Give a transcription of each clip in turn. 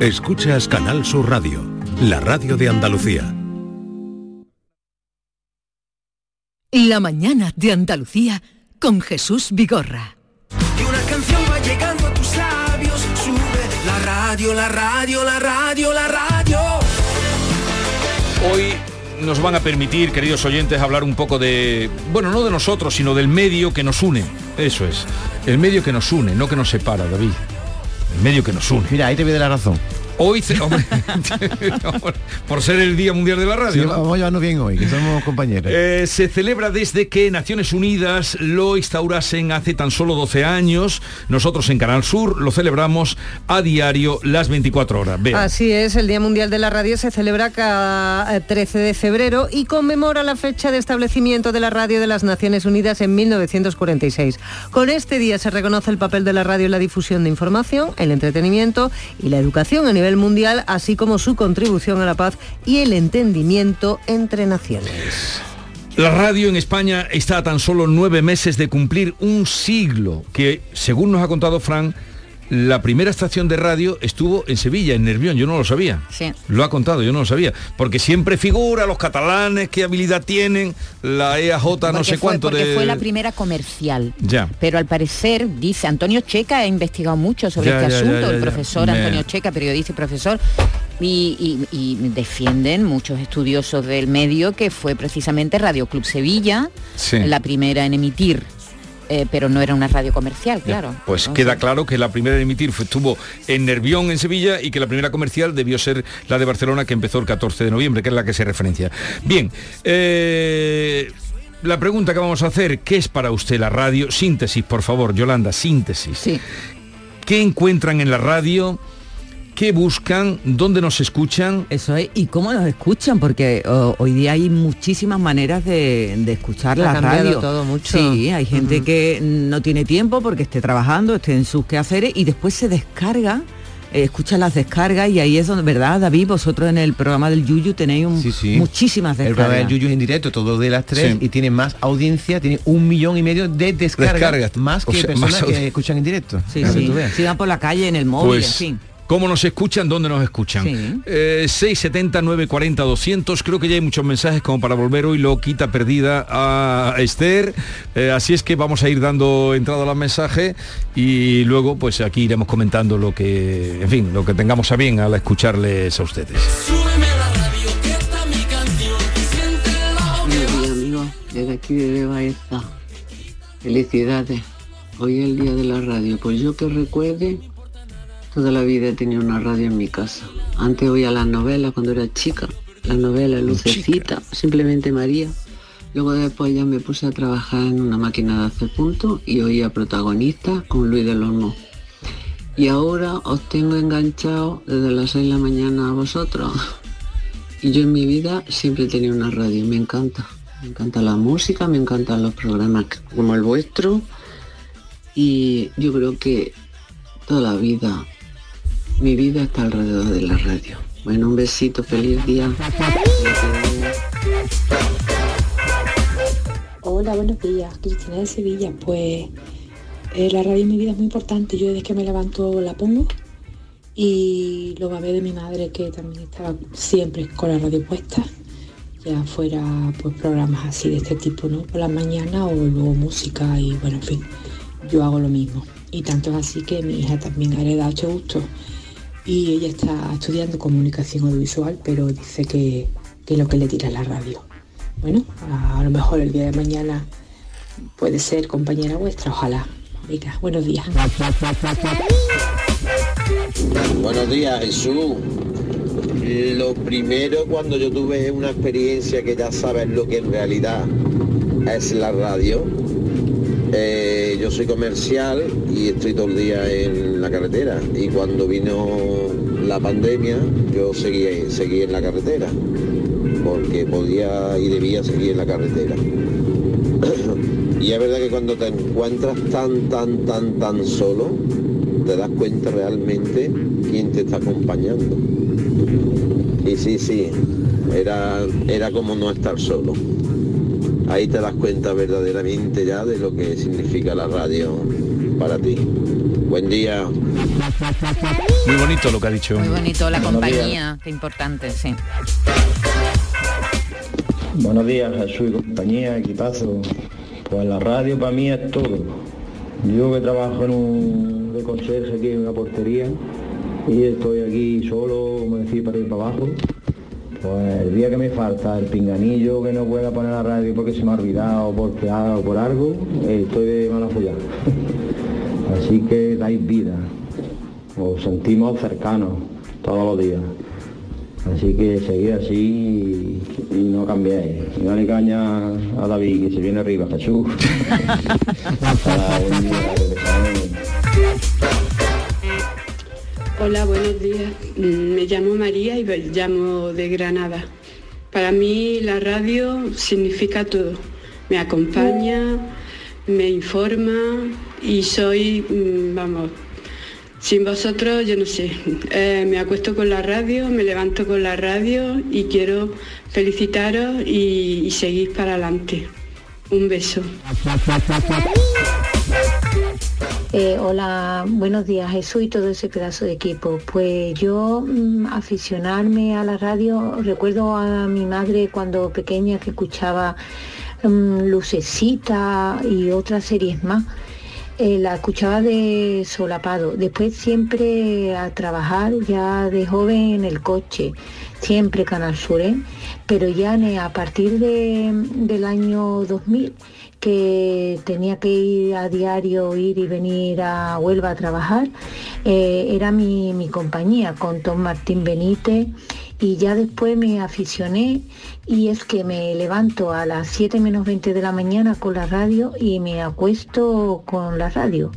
Escuchas Canal Sur Radio, la radio de Andalucía. La mañana de Andalucía con Jesús Vigorra. Y una canción va llegando a tus labios, sube la radio, la radio, la radio, la radio. Hoy nos van a permitir, queridos oyentes, hablar un poco de, bueno, no de nosotros, sino del medio que nos une. Eso es, el medio que nos une, no que nos separa, David. El medio que nos une. Mira, ahí te voy de la razón. Hoy, hombre, por ser el Día Mundial de la Radio. Sí, ¿no? vamos a llevarnos bien hoy, que somos compañeros. Eh, se celebra desde que Naciones Unidas lo instaurasen hace tan solo 12 años. Nosotros en Canal Sur lo celebramos a diario las 24 horas. Así es, el Día Mundial de la Radio se celebra cada eh, 13 de febrero y conmemora la fecha de establecimiento de la radio de las Naciones Unidas en 1946. Con este día se reconoce el papel de la radio en la difusión de información, el entretenimiento y la educación a nivel mundial, así como su contribución a la paz y el entendimiento entre naciones. La radio en España está a tan solo nueve meses de cumplir un siglo, que según nos ha contado Fran, la primera estación de radio estuvo en Sevilla, en Nervión, yo no lo sabía. Sí. Lo ha contado, yo no lo sabía. Porque siempre figura los catalanes, qué habilidad tienen, la EAJ no sé fue- cuánto porque de... fue la primera comercial. Ya. Pero al parecer, dice Antonio Checa, ha investigado mucho sobre Ya, este ya, asunto, ya, el profesor Me- Antonio Checa, periodista y profesor, y, y- y defienden muchos estudiosos del medio que fue precisamente Radio Club Sevilla, Sí. la primera en emitir, eh, pero no era una radio comercial, claro. Pues Entonces, queda claro que la primera en emitir fue, estuvo en Nervión, en Sevilla, y que la primera comercial debió ser la de Barcelona, que empezó el 14 de noviembre, que es la que se referencia. Bien, eh, la pregunta que vamos a hacer, ¿qué es para usted la radio? Síntesis, por favor, Yolanda, síntesis. Sí. ¿Qué encuentran en la radio? ¿Qué buscan? ¿Dónde nos escuchan? Eso es, y cómo nos escuchan, porque hoy día hay muchísimas maneras de, de escuchar Ha la cambiado radio. todo mucho. Sí, hay gente que no tiene tiempo porque esté trabajando, esté en sus quehaceres y después se descarga, eh, escucha las descargas y ahí es donde, ¿verdad, David? Vosotros en el programa del Yuyu tenéis un- Sí, sí. muchísimas El programa descargas. del Yuyu es en directo, todo de las tres, Sí. y tiene más audiencia, tiene un millón y medio de descargas, Descargas. más O que sea, personas más que escuchan en directo. Sí, sí. Sigan por la calle, en el móvil, en Pues, fin. ¿Cómo nos escuchan? ¿Dónde nos escuchan? Sí. Eh, 670 940 200 creo que ya hay muchos mensajes como para volver hoy lo quita perdida a Esther Eh, así es que vamos a ir dando entrada a los mensajes y luego pues aquí iremos comentando lo que en fin lo que tengamos a bien al escucharles a ustedes Súbeme la radio, que está mi canción. Siéntela. Buenos días amigos, desde aquí de Baeza. Felicidades. Hoy es el día de la radio. Pues yo que recuerde, toda la vida he tenido una radio en mi casa. Antes oía las novelas cuando era chica. Las novelas, Lucecita, simplemente María. Luego después ya me puse a trabajar en una máquina de hacer puntos y oía protagonistas con Luis del Olmo. Y ahora os tengo enganchado desde las 6 de la mañana a vosotros. Y yo en mi vida siempre he tenido una radio, me encanta. Me encanta la música, me encantan los programas como el vuestro. Y yo creo que toda la vida, mi vida está alrededor de la radio. Bueno, un besito, feliz día. Hola, buenos días. Cristina de Sevilla. Pues eh, la radio en mi vida es muy importante. Yo desde que me levanto la pongo y lo babé de mi madre que también estaba siempre con la radio puesta. Ya fuera pues programas así de este tipo, ¿no? Por la mañana o luego música y bueno, en fin, yo hago lo mismo. Y tanto es así que mi hija también ha heredado este gusto y ella está estudiando comunicación audiovisual, pero dice que, que lo que le tira la radio. Bueno, a, a lo mejor el día de mañana puede ser compañera vuestra, ojalá. Venga, buenos días. Buenos días, Jesús. Lo primero cuando yo tuve una experiencia que ya sabes lo que en realidad es la radio. Eh, yo soy comercial y estoy todo el día en la carretera. Y cuando vino la pandemia, yo seguí, seguí en la carretera. Porque podía y debía seguir en la carretera. y es verdad que cuando te encuentras tan, tan, tan, tan solo, te das cuenta realmente quién te está acompañando. Y sí, sí, era, era como no estar solo. Ahí te das cuenta verdaderamente ya de lo que significa la radio para ti. Buen día. Muy bonito lo que ha dicho. Muy bonito la Buenos días. compañía, qué importante, sí. Buenos días, Jesús y compañía, equipazo. Pues la radio para mí es todo. Yo que trabajo en un de conserje aquí en una portería y estoy aquí solo, como decir, para ir para abajo. Pues el día que me falta el pinganillo que no pueda poner la radio porque se me ha olvidado, porque hago por algo, eh, estoy de mala follada. Así que dais vida. Os sentimos cercanos todos los días. Así que seguid así y, y no cambiéis. Y dale caña a David que se viene arriba, Jesús. Hola, buenos días. Mm, Me llamo María y me llamo de Granada. Para mí la radio significa todo. Me acompaña, me informa y soy, mm, vamos, sin vosotros yo no sé. Eh, me acuesto con la radio, me levanto con la radio y quiero felicitaros y, y seguir para adelante. Un beso. Eh, hola, buenos días Jesús y todo ese pedazo de equipo. Pues yo mm, aficionarme a la radio, recuerdo a mi madre cuando pequeña que escuchaba mm, Lucecita y otras series más. Eh, la escuchaba de solapado. Después siempre a trabajar ya de joven en el coche, siempre Canal Sur, ¿eh? pero ya a partir de- del año 2000 que tenía que ir a diario, ir y venir a Huelva a trabajar, eh, era mi, mi compañía con Tom Martín Benítez y ya después me aficioné y es que me levanto a las 7 menos 20 de la mañana con la radio y me acuesto con la radio.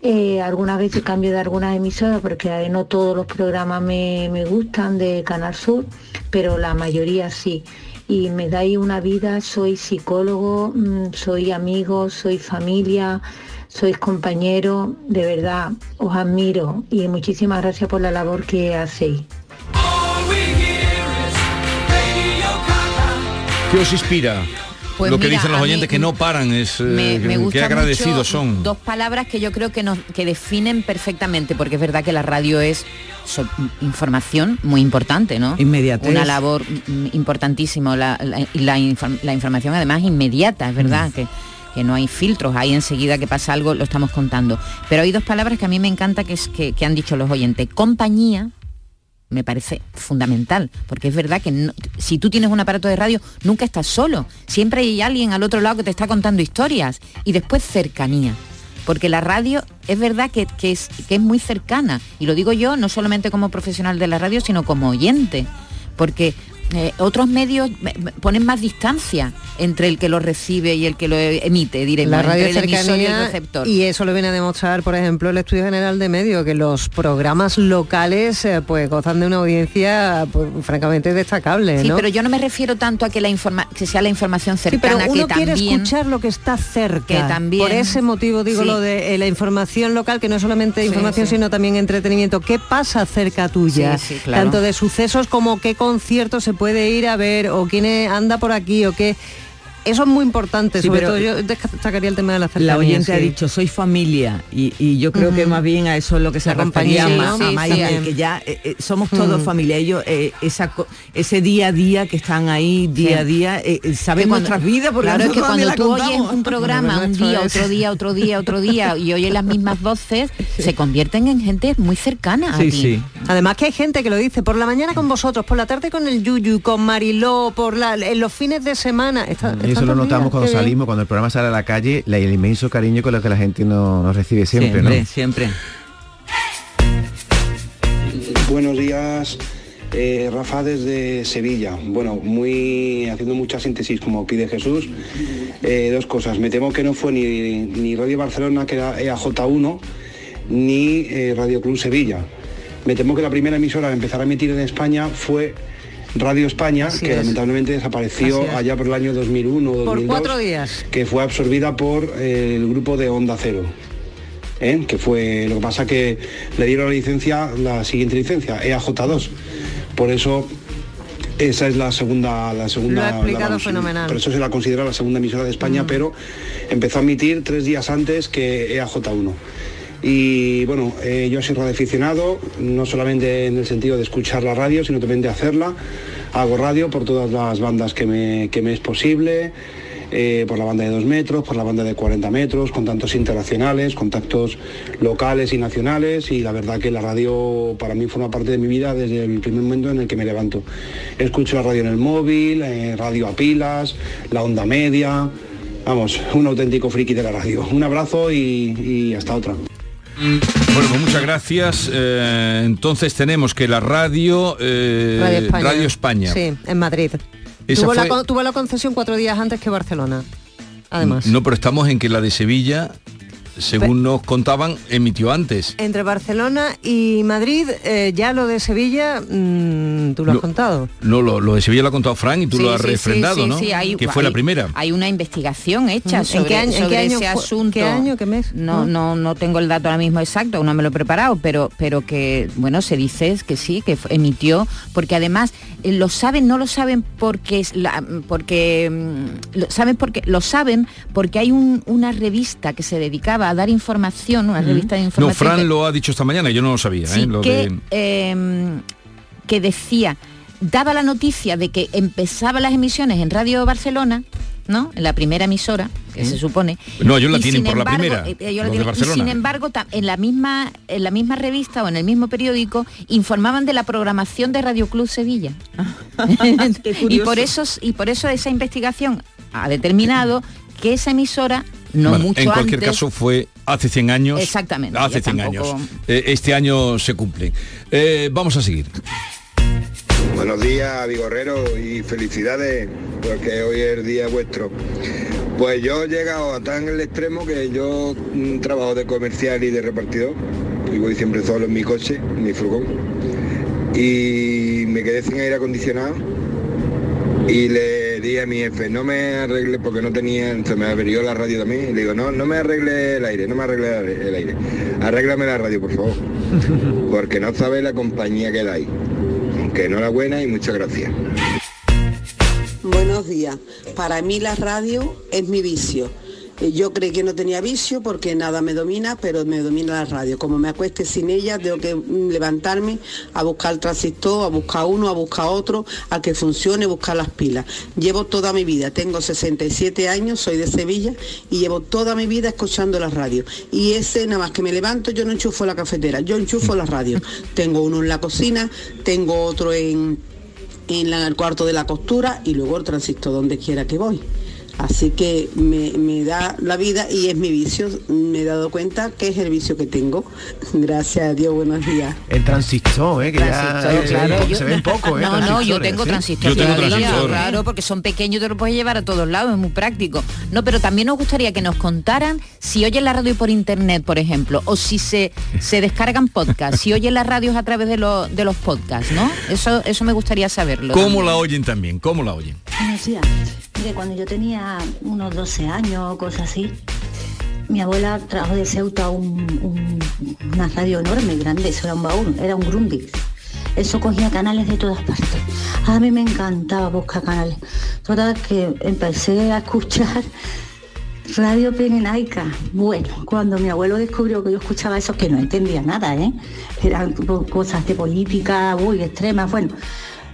Eh, algunas veces cambio de algunas emisoras porque no todos los programas me, me gustan de Canal Sur, pero la mayoría sí. Y me dais una vida, soy psicólogo, mm, soy amigo, soy familia, sois compañero, de verdad, os admiro y muchísimas gracias por la labor que hacéis. ¿Qué os inspira? Pues lo que mira, dicen los mí oyentes que no paran es eh, me, me qué gusta agradecidos son. dos palabras que yo creo que nos que definen perfectamente porque es verdad que la radio es so- información muy importante no Inmediatez. una labor mm, importantísima la, la- la inform- la información además inmediata es verdad que que no hay filtros, ahí enseguida que pasa algo lo estamos contando. Pero hay dos palabras que a mí me encanta que, es, que, que han dicho los oyentes. Compañía, me parece fundamental, porque es verdad que no- si tú tienes un aparato de radio, nunca estás solo, siempre hay alguien al otro lado que te está contando historias. Y después cercanía, porque la radio es verdad que, que es, que es muy cercana, y lo digo yo no solamente como profesional de la radio, sino como oyente, porque eh, otros medios ponen más distancia entre el que lo recibe y el que lo emite, diremos, La radio entre el emisor y el receptor. y eso lo viene a demostrar, por ejemplo, el Estudio General de Medio, que los programas locales eh, pues gozan de una audiencia pues, francamente destacable, Sí, ¿no? pero yo no me refiero tanto a que la informa que sea la información Sí, pero cercana uno que quiere también escuchar lo que está cerca. que también- Por ese motivo digo Sí. lo de eh, la información local, que no es solamente información, sí. sino también entretenimiento. ¿Qué pasa cerca tuya? Sí, sí, claro. Tanto de sucesos como qué concierto se puede ir a ver o quién anda por aquí o qué. Eso es muy importante, Sí, sobre pero todo yo destacaría el tema de la cercanía. La oyente ha sí. dicho, soy familia, y, y yo creo que más bien a eso es lo que se La compañía, refería ¿no? Ma- a Sí, Maite, sí. que ya eh, eh, somos todos familia. Ellos, eh, esa, ese día a día que están ahí, día Sí. a día, eh, saben Que cuando- nuestras vidas, porque claro, es que cuando tú oyes contamos. un programa un día, es- otro día, otro día, otro día y oyes las mismas voces, se convierten en gente muy cercana a ti. Además que hay gente que lo dice, por la mañana con vosotros, por la tarde con el Yuyu, con Mariló, por la, en los fines de semana. Está- eso lo notamos días, cuando salimos, cuando el programa sale a la calle, la- el inmenso cariño con lo que la gente nos, nos recibe siempre, Siempre, ¿no? siempre. Buenos días, eh, Rafa desde Sevilla. Bueno, muy haciendo mucha síntesis como pide Jesús. Eh, dos cosas. Me temo que no fue ni, ni Radio Barcelona, que era EAJ1, ni eh, Radio Club Sevilla. Me temo que la primera emisora que empezar a emitir en España fue Radio España, Así que es. lamentablemente desapareció allá por el año 2001 o Por 2002 cuatro días. que fue absorbida por eh, el grupo de Onda Cero. ¿eh? que fue lo que pasa que le dieron la licencia, la siguiente licencia, EAJ2. Por eso esa es la segunda, la segunda. Lo ha explicado la- fenomenal. Por eso se la considera la segunda emisora de España, pero empezó a emitir tres días antes que EAJ1. Y bueno, eh, yo soy radioaficionado, no solamente en el sentido de escuchar la radio, sino también de hacerla. Hago radio por todas las bandas que me, que me es posible. eh, por la banda de 2 metros, por la banda de 40 metros, contactos internacionales, contactos locales y nacionales y la verdad que la radio para mí forma parte de mi vida desde el primer momento en el que me levanto. Escucho la radio en el móvil, eh, radio a pilas, la onda media, vamos, un auténtico friki de la radio. Un abrazo y hasta otra. Bueno, pues muchas gracias. Eh, entonces tenemos que la radio, eh, Radio España. Radio España. Sí, en Madrid. Fue- tuvo la concesión cuatro días antes que Barcelona. Además. No, pero estamos en que la de Sevilla, según nos contaban, emitió antes. Entre Barcelona y Madrid, eh, ya lo de Sevilla, mm, tú lo has contado. No, lo, lo de Sevilla lo ha contado Frank y tú Sí, lo has sí, refrendado, sí, ¿no? sí, hay- que fue la primera. Hay una investigación hecha ¿En sobre, qué año- en qué año ese fue- asunto. qué año, qué mes? No, no, no tengo el dato ahora mismo exacto, aún no me lo he preparado, pero, pero que, bueno, se dice que sí, que emitió, porque además eh, lo saben, no lo saben porque es la, porque mm, lo saben porque lo saben porque hay un- una revista que se dedicaba a dar información, una revista de No, información. que- Fran lo ha dicho esta mañana, yo no lo sabía. Sí, ¿eh? Lo que, de- eh, que decía, daba la noticia de que empezaban las emisiones en Radio Barcelona, ¿no? En la primera emisora, que se supone. No, ellos la Y tienen sin por la embargo, primera, eh, la tienen-. Y sin embargo, en la misma en la misma revista o en el mismo periódico informaban de la programación de Radio Club Sevilla. y por eso y por eso esa investigación ha determinado que esa emisora no Bueno, mucho en cualquier antes caso fue hace 100 años. Exactamente, Hace ya 100 tampoco- años. Eh, este año se cumple. Eh, vamos a seguir. Buenos días, Vigorrero, y felicidades, porque hoy es el día vuestro. Pues yo he llegado a tan el extremo que yo mm, trabajo de comercial y de repartidor, y voy siempre solo en mi coche, en mi furgón, y me quedé sin aire acondicionado y le di a mi jefe, no me arregle porque no tenía, se me averió la radio también, y le digo, no, no me arregle el aire, no me arregle el aire, arréglame la radio, por favor, porque no sabe la compañía que dais. Que enhorabuena y muchas gracias. Buenos días. Para mí la radio es mi vicio. Eh, Yo creí que no tenía vicio porque nada me domina, pero me domina la radio. Como me acueste sin ella, tengo que mm, levantarme a buscar el transistor, a buscar uno, a buscar otro, a que funcione, buscar las pilas. Llevo toda mi vida, tengo 67 años, soy de Sevilla y llevo toda mi vida escuchando la radio. Y ese nada más que me levanto, yo no enchufo la cafetera, yo enchufo la radio. Tengo uno en la cocina, tengo otro en en el cuarto de la costura y luego el transistor donde quiera que voy. Así que me, me da la vida y es mi vicio. Me he dado cuenta que es el vicio que tengo. Gracias a Dios, buenos días. El transistor, ¿eh? que Transistor, eh, claro, se ven poco, ¿eh? No, no, yo tengo ¿sí? transistor. Yo tengo todavía, transistor. Claro, porque son pequeños y te los puedes llevar a todos lados, es muy práctico. No, pero también nos gustaría que nos contaran si oyen la radio por internet, por ejemplo, o si se, se descargan podcasts, si oyen las radios a través de, los de los podcasts, ¿no? Eso, eso me gustaría saberlo. ¿Cómo también. la oyen también? ¿Cómo la oyen? Buenos días. Mire, cuando yo tenía unos 12 años o cosas así, mi abuela trajo de Ceuta un- un- una radio enorme, grande, eso era un baúl, era un Grundig. Eso cogía canales de todas partes. A mí me encantaba buscar canales. Total que empecé a escuchar Radio Pirenaica. Bueno, cuando mi abuelo descubrió que yo escuchaba eso, que no entendía nada, ¿eh? Eran cosas de política, uy, extremas, bueno,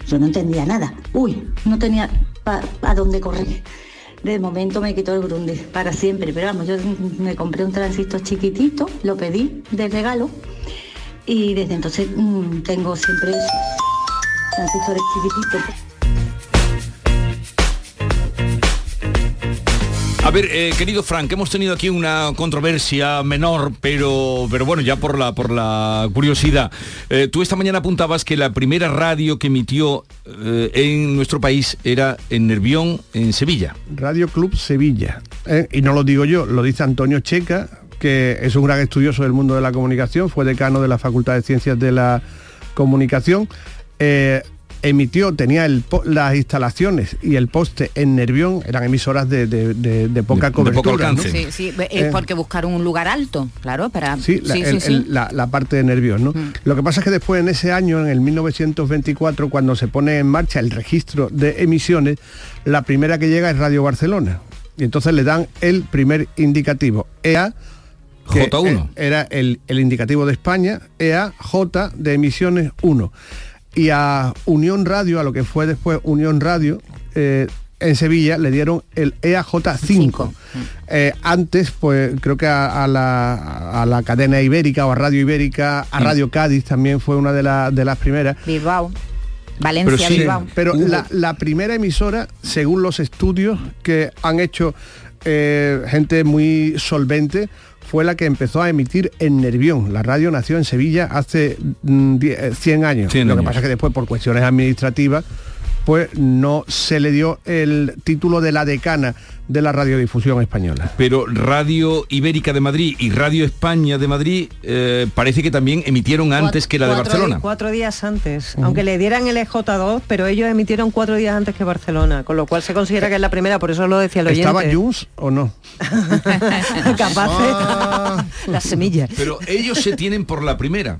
yo no entendía nada. Uy, no tenía pa- a dónde correr. De momento me quitó el Grundy para siempre, pero vamos, yo me compré un transistor chiquitito, lo pedí de regalo y desde entonces mm, tengo siempre transistores chiquititos. A ver, eh, querido Frank, hemos tenido aquí una controversia menor, pero, pero bueno, ya por la, por la curiosidad. Eh, tú esta mañana apuntabas que la primera radio que emitió eh, en nuestro país era en Nervión, en Sevilla. Radio Club Sevilla. Y no lo digo yo, lo dice Antonio Checa, que es un gran estudioso del mundo de la comunicación, fue decano de la Facultad de Ciencias de la Comunicación. Emitió, tenía el las instalaciones y el poste en Nervión, eran emisoras de, de- de- de poca cobertura. ¿no? Sí, sí, es Eh, porque buscaron un lugar alto, claro, para... Sí, la, sí, el- sí, el- la- la parte de nervios, ¿no? Lo que pasa es que después en ese año, en el 1924, cuando se pone en marcha el registro de emisiones, la primera que llega es Radio Barcelona. Y entonces le dan el primer indicativo, EA que J1. eh, era el, el indicativo de España, EAJ de emisiones 1. Y a Unión Radio, a lo que fue después Unión Radio, eh, en Sevilla le dieron el EAJ5. Eh, antes, pues creo que a, a la, a la cadena ibérica o a Radio Ibérica, a Radio Cádiz también fue una de, la- de las primeras. Bilbao. Valencia, Bilbao. Pero la, la primera emisora, según los estudios que han hecho eh, gente muy solvente, fue la que empezó a emitir en Nervión. La radio nació en Sevilla hace mm, die- eh, 100 años. 100 Lo que años. pasa es que después, por cuestiones administrativas, pues no se le dio el título de la decana de la radiodifusión española. Pero Radio Ibérica de Madrid y Radio España de Madrid eh, parece que también emitieron antes que la de Barcelona. Cuatro días antes, aunque le dieran el EJ2, pero ellos emitieron cuatro días antes que Barcelona, con lo cual se considera que es la primera, por eso lo decía el oyente. ¿Estaba Junts o no? Capaz Ah. la semilla. Pero ellos se tienen por la primera.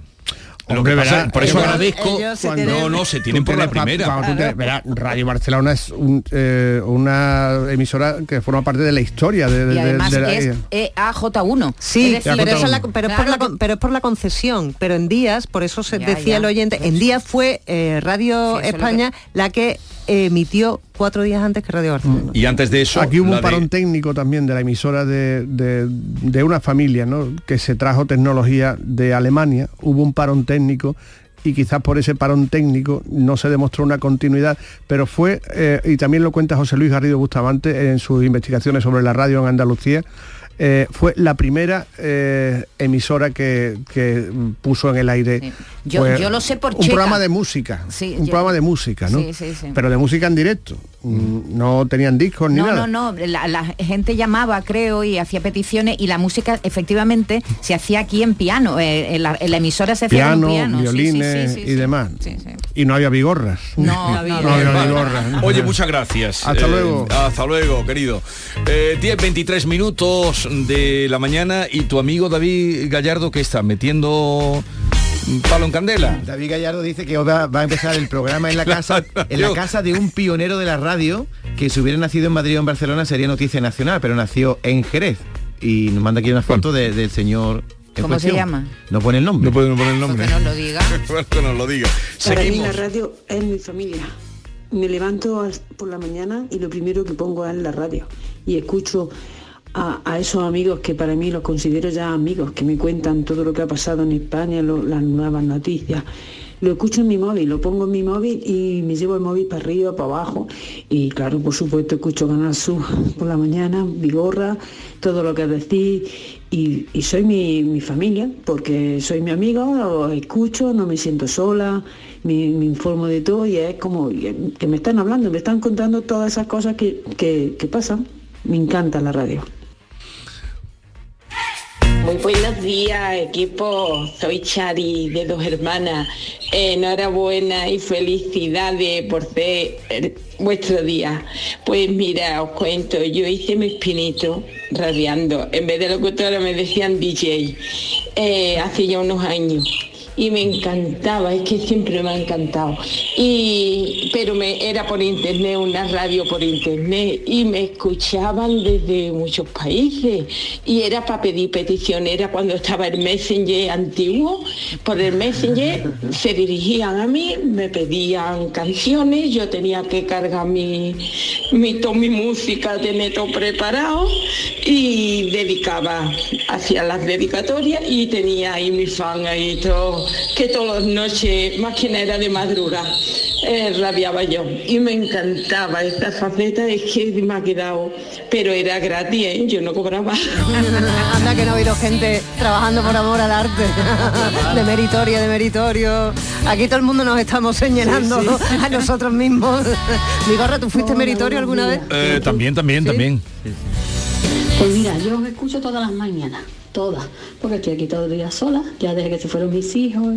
Lo Hombre, que pasa- verá, por eso ellos- agradezco. ellos se no, tienen- no, se tienen por la primera. cuando tú te- verá, Radio Barcelona es un, eh, una emisora que forma parte de la historia de, de- Y además de la- es EAJ1. Sí, Es decir, pero, es la- pero es por la, claro con- pero es por la concesión. Pero en días, por eso se Ya, decía ya. el oyente, en días fue eh, Radio Sí, España la que emitió cuatro días antes que Radio Barcelona. Y antes de eso, Aquí hubo un de- parón técnico también de la emisora de, de- de una familia ¿no? que se trajo tecnología de Alemania. Hubo un parón técnico y quizás por ese parón técnico no se demostró una continuidad, pero fue, eh, y también lo cuenta José Luis Garrido Bustamante en sus investigaciones sobre la radio en Andalucía, eh, fue la primera eh, emisora que, que puso en el aire Yo- pues, yo lo sé por un Checa. programa de música Sí, un yo- programa de música ¿no? Sí, sí, sí. pero de música en directo no tenían discos ni No, nada no, no, la, la gente llamaba, creo, y hacía peticiones y la música efectivamente se hacía aquí en piano, eh, en, la, en la emisora se hacía piano, en piano. sí, sí, violines sí, sí, y sí. demás. Sí, sí. Y no había vigorras. No, no había. había vigorras. Oye, muchas gracias. Hasta Eh, luego. Hasta luego, querido. Eh, 10, 23 minutos de la mañana y tu amigo David Gallardo que está metiendo palo en candela. David Gallardo dice que va, va a empezar el programa en la casa en la casa de un pionero de la radio que si hubiera nacido en Madrid o en Barcelona sería noticia nacional, pero nació en Jerez y nos manda aquí una foto de- del señor ¿Cómo se llama? No pone el nombre. No puede poner el nombre. Que nos lo diga. que nos lo diga. Para mí la radio es mi familia. Me levanto por la mañana y lo primero que pongo es la radio y escucho a, esos amigos que para mí los considero ya amigos, que me cuentan todo lo que ha pasado en España, las nuevas noticias. Lo escucho en mi móvil, lo pongo en mi móvil y me llevo el móvil para arriba, para abajo. Y claro, por supuesto, escucho Canal Sur por la mañana, Vigorra, todo lo que decís. Y, y soy mi, mi familia, porque soy mi amigo, os escucho, no me siento sola, me, me informo de todo y es como que me están hablando, me están contando todas esas cosas que, que- que pasan. Me encanta la radio. Muy buenos días, equipo. Soy Chari de Dos Hermanas. Enhorabuena y felicidades por ser vuestro día. Pues mira, os cuento, yo hice mi espinito radiando. En vez de locutora me decían DJ eh, hace ya unos años. Y me encantaba, es que siempre me ha encantado. Y, pero me, era por internet, una radio por internet, y me escuchaban desde muchos países. Y era para pedir peticiones, era cuando estaba el Messenger antiguo, por el Messenger se dirigían a mí, me pedían canciones, yo tenía que cargar mi, mi, toda mi música, tener todo preparado, y dedicaba, hacía las dedicatorias y tenía ahí mi fan ahí todo, que todas las noches, más que nada era de madrugada, eh, rabiaba yo. Y me encantaba esta faceta, es que me ha quedado, pero era gratis, ¿eh? yo no cobraba. Anda que no ha habido gente trabajando por amor al arte. de meritorio, de meritorio. Aquí todo el mundo nos estamos señalando Sí, sí. a nosotros mismos. Mi gorra, ¿tú fuiste meritorio alguna vez? Eh, también, también, también. Pues mira, yo os escucho todas las mañanas, todas, porque estoy aquí todo el día sola, ya desde que se fueron mis hijos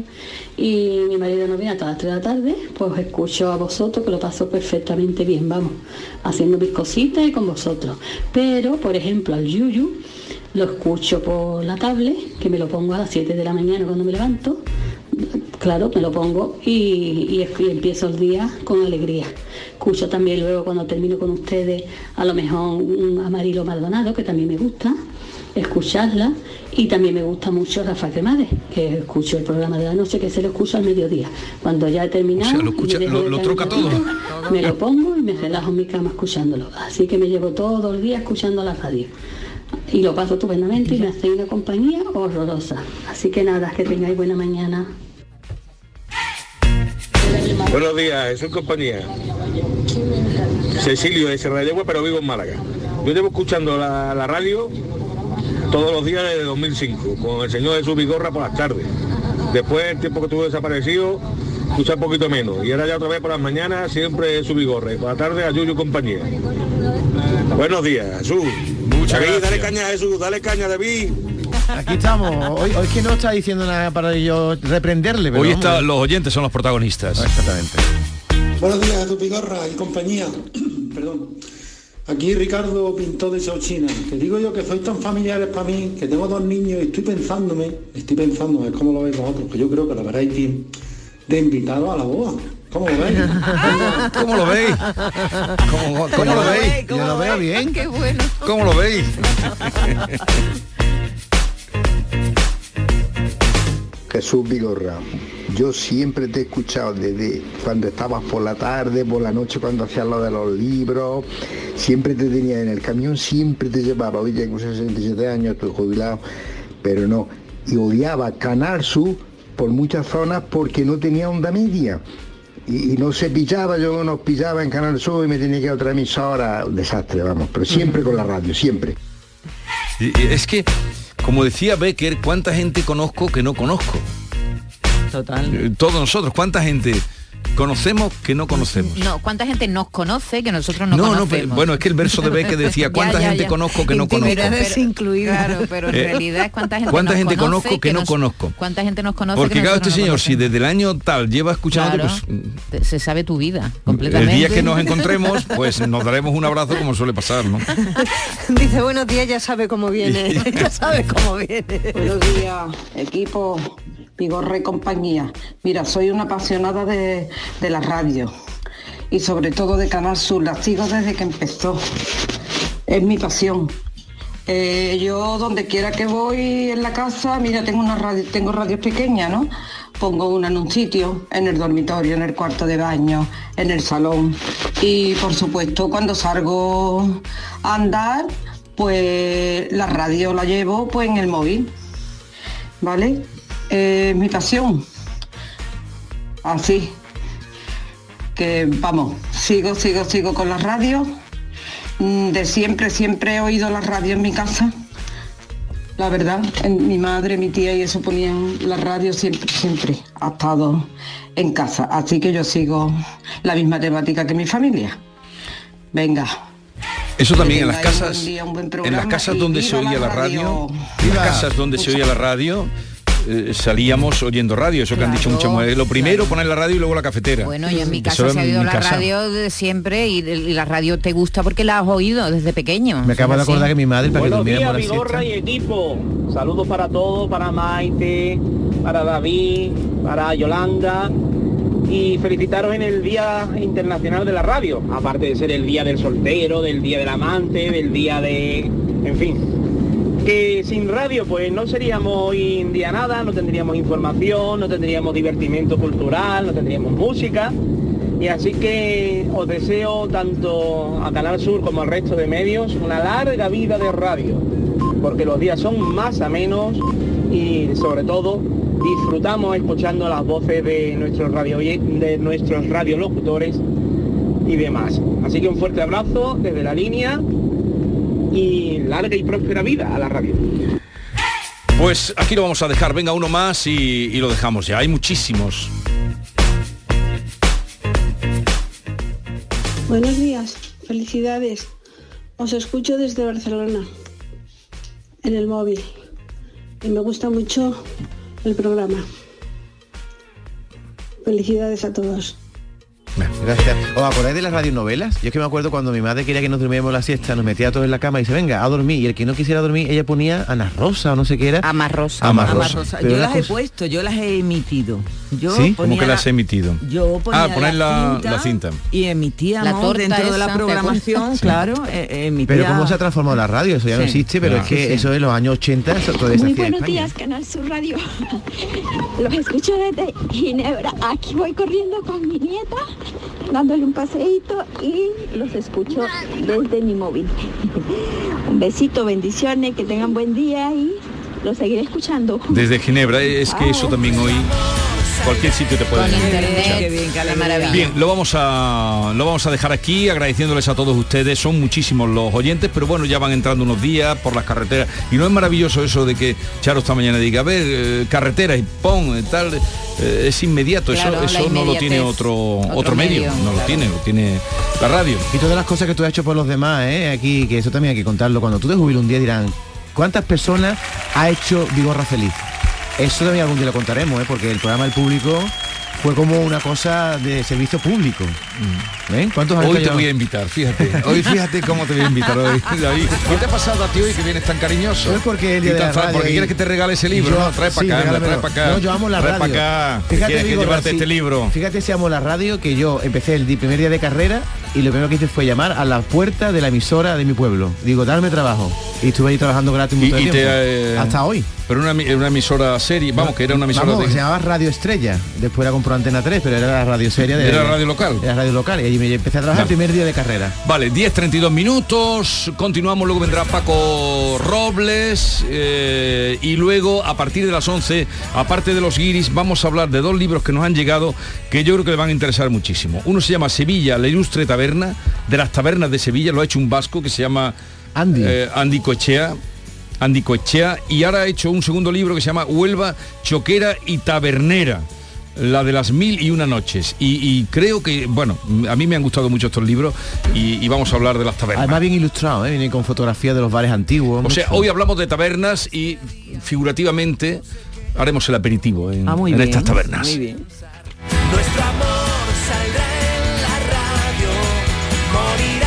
y mi marido no viene hasta las 3 de la tarde, pues escucho a vosotros que lo paso perfectamente bien, vamos, haciendo mis cositas y con vosotros. Pero, por ejemplo, al Yuyu lo escucho por la tablet, que me lo pongo a las 7 de la mañana cuando me levanto, claro, me lo pongo y, y y empiezo el día con alegría. Escucho también luego cuando termino con ustedes a lo mejor un Amarilo Maldonado, que también me gusta. Escucharla y también me gusta mucho Rafa Cremades, que escucho el programa de la noche que se lo escucho al mediodía. Cuando ya he terminado, O sea, lo escucha- troca un todo. Me lo pongo y me relajo en mi cama escuchándolo. Así que me llevo todo el día escuchando la radio. Y lo paso estupendamente y me hace una compañía horrorosa. Así que nada, que tengáis buena mañana. Buenos días, es compañía. Cecilio de Sierra de Yegua, pero vivo en Málaga. Yo llevo escuchando la, la radio todos los días desde 2005, con el señor Jesús Vigorra por las tardes. Después, el tiempo que estuvo desaparecido, escuchar un poquito menos. Y ahora ya otra vez por las mañanas, siempre Jesús Vigorra. Y por la tarde a Yuyu y compañía. Buenos días, Jesús. Muchas David, gracias. Dale caña, Jesús, dale caña, David. Aquí estamos. Hoy, hoy que no está diciendo nada para yo reprenderle. pero Hoy vamos. está, los oyentes son los protagonistas. Exactamente. Buenos días, tu Pigorra y compañía. Perdón. Aquí Ricardo Pintó de China. Que digo yo que sois tan familiares para mí, que tengo dos niños y estoy pensándome, estoy pensando, es como lo veis vosotros, que yo creo que lo veréis de, de invitado a la boda. ¿Cómo lo veis? ¿Cómo lo veis? ¿Cómo, cómo lo veis? Yo lo veo bien. Qué bueno. ¿Cómo lo veis? Jesús Vigorra, yo siempre te he escuchado desde cuando estabas por la tarde, por la noche, cuando hacías lo de los libros, siempre te tenía en el camión, siempre te llevaba, hoy tengo 67 años, estoy jubilado, pero no, y odiaba Canal Sur por muchas zonas porque no tenía onda media. Y, no se pillaba, yo nos pillaba en Canal Sur y me tenía que ir a otra emisora, un desastre, vamos, pero siempre con la radio, siempre. Y Es que, como decía Becker, ¿cuánta gente conozco que no conozco? Total. Eh, Todos nosotros, ¿cuánta gente conocemos que no conocemos? No, ¿cuánta gente nos conoce que nosotros no, No, no, conocemos? pero- bueno, es que el verso de Becker decía, ¿cuánta ya, gente ya. conozco que no conozco? Incluidas. Claro, pero en Eh, realidad es cuánta gente ¿cuánta nos gente conoce conozco que no nos- conozco? ¿Cuánta gente nos conoce Porque que claro, este no señor, si desde el año tal lleva escuchando, Claro. pues se sabe tu vida el completamente. día que nos encontremos, pues nos daremos un abrazo como suele pasar, ¿no? Dice, buenos días, ya sabe cómo viene. ya sabe cómo viene. Buenos días, equipo Vigorre compañía. Mira, soy una apasionada de, de la radio y sobre todo de Canal Sur. La sigo desde que empezó. Es mi pasión. Eh, yo donde quiera que voy en la casa, mira, tengo una radio, tengo radios pequeñas, ¿no? Pongo una en un sitio, en el dormitorio, en el cuarto de baño, en el salón. Y por supuesto, cuando salgo a andar, pues la radio la llevo pues en el móvil. ¿Vale? Eh, mi pasión. Así. Que vamos, sigo, sigo, sigo con la radio. Mm, De siempre, siempre he oído la radio en mi casa. La verdad, en- mi madre, mi tía y eso ponían la radio siempre, siempre ha estado en casa. Así que yo sigo la misma temática que mi familia. Venga. Eso también en las casas, día, en las casas donde se oía la radio. en las casas donde se oía la radio, eh, salíamos oyendo radio, eso que han dicho muchas mujeres. Lo primero poner la radio y luego la cafetera. Bueno, y en mi Eso casa era se ha oído la casa. radio de siempre y, y la radio te gusta porque la has oído desde pequeño. Me acabo de Así. acordar que mi madre, para que Buenos durmiéramos días, la Vigorra siesta. y equipo. Saludos para todos, para Maite, para David, para Yolanda. Y felicitaros en el Día Internacional de la Radio, aparte de ser el Día del Soltero, del Día del Amante, del Día de... en fin. Que sin radio pues no seríamos día nada, no tendríamos información, no tendríamos divertimento cultural, no tendríamos música. Y así que os deseo tanto a Canal Sur como al resto de medios una larga vida de radio, porque los días son más a menos y sobre todo disfrutamos escuchando las voces de nuestros radio de nuestros radiolocutores y demás. Así que un fuerte abrazo desde la línea y larga y próspera vida a la radio. Pues aquí lo vamos a dejar, venga uno más y, y lo dejamos ya. Hay muchísimos. Buenos días, felicidades. Os escucho desde Barcelona, en el móvil. Y me gusta mucho el programa. Felicidades a todos. Gracias. ¿Os acordáis de las radionovelas? Yo es que me acuerdo cuando mi madre quería que nos durmiéramos la siesta, nos metía a todos en la cama y dice, venga, a dormir. Y el que no quisiera dormir, ella ponía Ana Rosa o no sé qué era. Ama Rosa. Ama Ama Rosa. Rosa. Pero Yo las he puesto, yo las he emitido. Yo ¿Sí? ponía ¿Cómo que la- las he emitido? Yo ponía Ah, poner la, la cinta. y emitíamos La torta dentro de la ¿te programación, claro, eh, eh, emitía... Pero cómo se ha transformado la radio, eso ya no existe, pero Ah. es que eso en los años 80 eso todavía Muy buenos España. días, Canal Sur Radio. Los escucho desde Ginebra. Aquí voy corriendo con mi nieta, dándole un paseíto y los escucho desde mi móvil. Un besito, bendiciones, que tengan buen día y los seguiré escuchando. Desde Ginebra, es que eso también hoy cualquier sitio te puede Con escuchar. internet, Qué bien, qué qué alegría. maravilla. Bien, lo vamos a lo vamos a dejar aquí agradeciéndoles a todos ustedes. Son muchísimos los oyentes, pero bueno, ya van entrando unos días por las carreteras. Y no es maravilloso eso de que Charo esta mañana diga, a ver, eh, carreteras y pon eh, tal. eh, es inmediato, Claro, eso, eso no lo tiene otro, otro, Otro medio, medio, no lo tiene, lo tiene la radio. Y todas las cosas que tú has hecho por los demás, ¿eh? Aquí, que eso también hay que contarlo. Cuando tú te jubiles un día dirán, ¿cuántas personas ha hecho Vigorra feliz? Eso también algún día lo contaremos, ¿eh? Porque el programa del público fue como una cosa de servicio público. ¿Ven? ¿Cuántos Hoy te voy a invitar, fíjate. Hoy fíjate cómo te voy a invitar hoy, David. ¿Qué te ha pasado a ti hoy que vienes tan cariñoso? Es porque el día de la radio Porque y- quieres que te regale ese libro, Yo- ¿no? Trae sí, para acá, anda, trae regálamelo. para acá. No, yo amo la trae radio. para acá. Fíjate, que llevarte sí. este libro. Fíjate si amo la radio, que yo empecé el primer día de carrera y lo primero que hice fue llamar a la puerta de la emisora de mi pueblo. Digo, darme trabajo. Y estuve ahí trabajando gratis de y te, tiempo. eh, Hasta hoy. Pero una, emi- una emisora serie, vamos, que era una emisora Vamos, de... se llamaba Radio Estrella. Después la compró Antena 3, pero era la radio seria de Era radio local. Era radio local. Y allí me empecé a trabajar el primer día de carrera. Vale, 10.32 minutos, continuamos, luego vendrá Paco Robles eh, y luego a partir de las 11, aparte de los guiris, vamos a hablar de dos libros que nos han llegado que yo creo que le van a interesar muchísimo. Uno se llama Sevilla, la ilustre taberna, de las tabernas de Sevilla, lo ha hecho un vasco que se llama Andy, Andy Cochea. Andy Cochea y ahora ha hecho un segundo libro que se llama Huelva, Choquera y Tabernera la de las mil y una noches y, y creo que bueno a mí me han gustado mucho estos libros y, y vamos a hablar de las tabernas Además bien ilustrado, ¿eh? viene con fotografías de los bares antiguos. o sea hoy hablamos de tabernas y figurativamente haremos el aperitivo en, Ah, muy en bien, estas tabernas Muy bien. Nuestro amor saldrá en la radio, morirán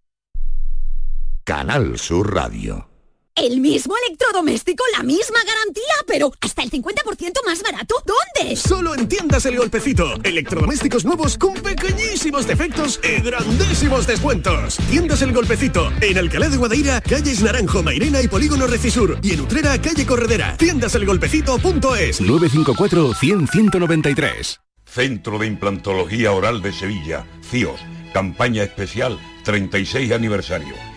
Canal Sur Radio. El mismo electrodoméstico, la misma garantía, pero hasta el 50% más barato. ¿Dónde? Solo en tiendas El Golpecito. Electrodomésticos nuevos con pequeñísimos defectos y grandísimos descuentos. Tiendas El Golpecito. En Alcalá de Guadaira, calles Naranjo, Mairena y Polígono Recisur. Y en Utrera, calle Corredera. Tiendaselgolpecito.es 954 100 193. Centro de Implantología Oral de Sevilla, CIOS, campaña especial 36 aniversario.